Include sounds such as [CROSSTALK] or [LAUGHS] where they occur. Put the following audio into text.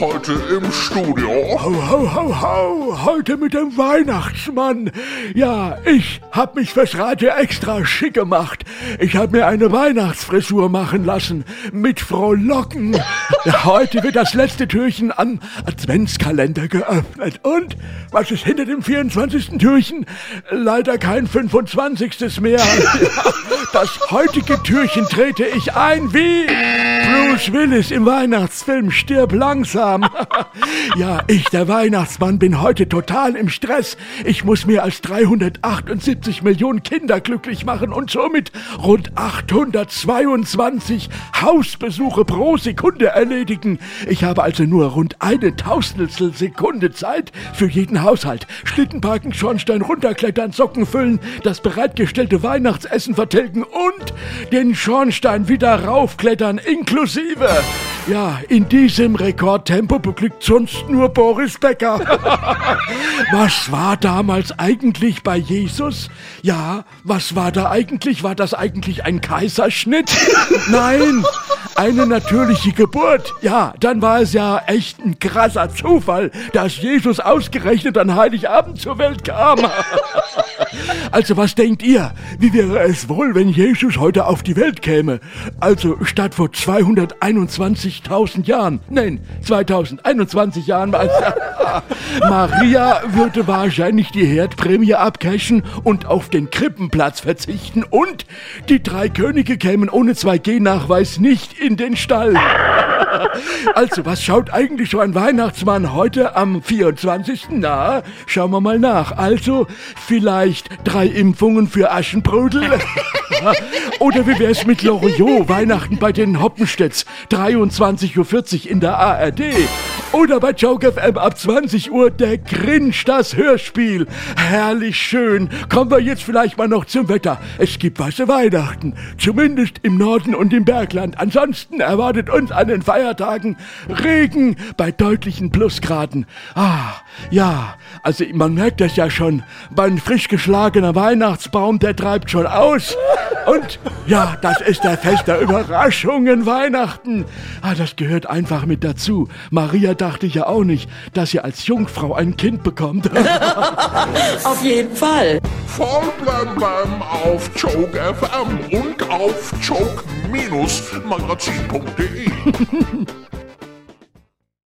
Heute im Studio. Ho, ho, ho, ho, heute mit dem Weihnachtsmann. Ja, ich hab mich fürs Radio extra schick gemacht. Ich hab mir eine Weihnachtsfrisur machen lassen mit Frohlocken. [LAUGHS] Heute wird das letzte Türchen am Adventskalender geöffnet. Und was ist hinter dem 24. Türchen? Leider kein 25. mehr. [LAUGHS] Das heutige Türchen trete ich ein wie Bruce Willis im Weihnachtsfilm Stirb langsam. [LAUGHS] Ja, ich, der Weihnachtsmann, bin heute total im Stress. Ich muss mehr als 378 Millionen Kinder glücklich machen und somit rund 822 Hausbesuche pro Sekunde erledigen. Ich habe also nur rund eine Tausendstel Sekunde Zeit für jeden Haushalt. Schlittenparken, Schornstein runterklettern, Socken füllen, das bereitgestellte Weihnachtsessen vertilgen und den Schornstein wieder raufklettern inklusive. Ja, in diesem Rekordtempo beglückt sonst nur Boris Becker. [LAUGHS] was war damals eigentlich bei Jesus? Ja, was war da eigentlich? War das eigentlich ein Kaiserschnitt? Nein, eine natürliche Geburt. Ja, dann war es ja echt ein krasser Zufall, dass Jesus ausgerechnet an Heiligabend zur Welt kam. [LAUGHS] Also was denkt ihr? Wie wäre es wohl, wenn Jesus heute auf die Welt käme? Also statt vor 221.000 Jahren, nein, 2021 Jahren, also, Maria würde wahrscheinlich die Herdprämie abcashen und auf den Krippenplatz verzichten und die drei Könige kämen ohne 2G-Nachweis nicht in den Stall. [LAUGHS] Also, was schaut eigentlich so ein Weihnachtsmann heute am 24. Na, schauen wir mal nach. Also, vielleicht drei Impfungen für Aschenbrödel? [LAUGHS] Oder wie wär's mit Loriot, Weihnachten bei den Hoppenstedts, 23.40 Uhr in der ARD? Oder bei Joke FM ab 20 Uhr der Grinch, das Hörspiel. Herrlich schön. Kommen wir jetzt vielleicht mal noch zum Wetter. Es gibt weiße Weihnachten. Zumindest im Norden und im Bergland. Ansonsten erwartet uns an den Feiertagen Regen bei deutlichen Plusgraden. Ah, ja, also man merkt das ja schon. Mein frisch geschlagener Weihnachtsbaum, der treibt schon aus. Und ja, das ist der Fest der Überraschungen Weihnachten. Ah, das gehört einfach mit dazu. Maria dachte ja auch nicht, dass sie als Jungfrau ein Kind bekommt. [LAUGHS] Auf jeden Fall. Voll blem blem auf Joke FM und auf joke-magazin.de. [LAUGHS]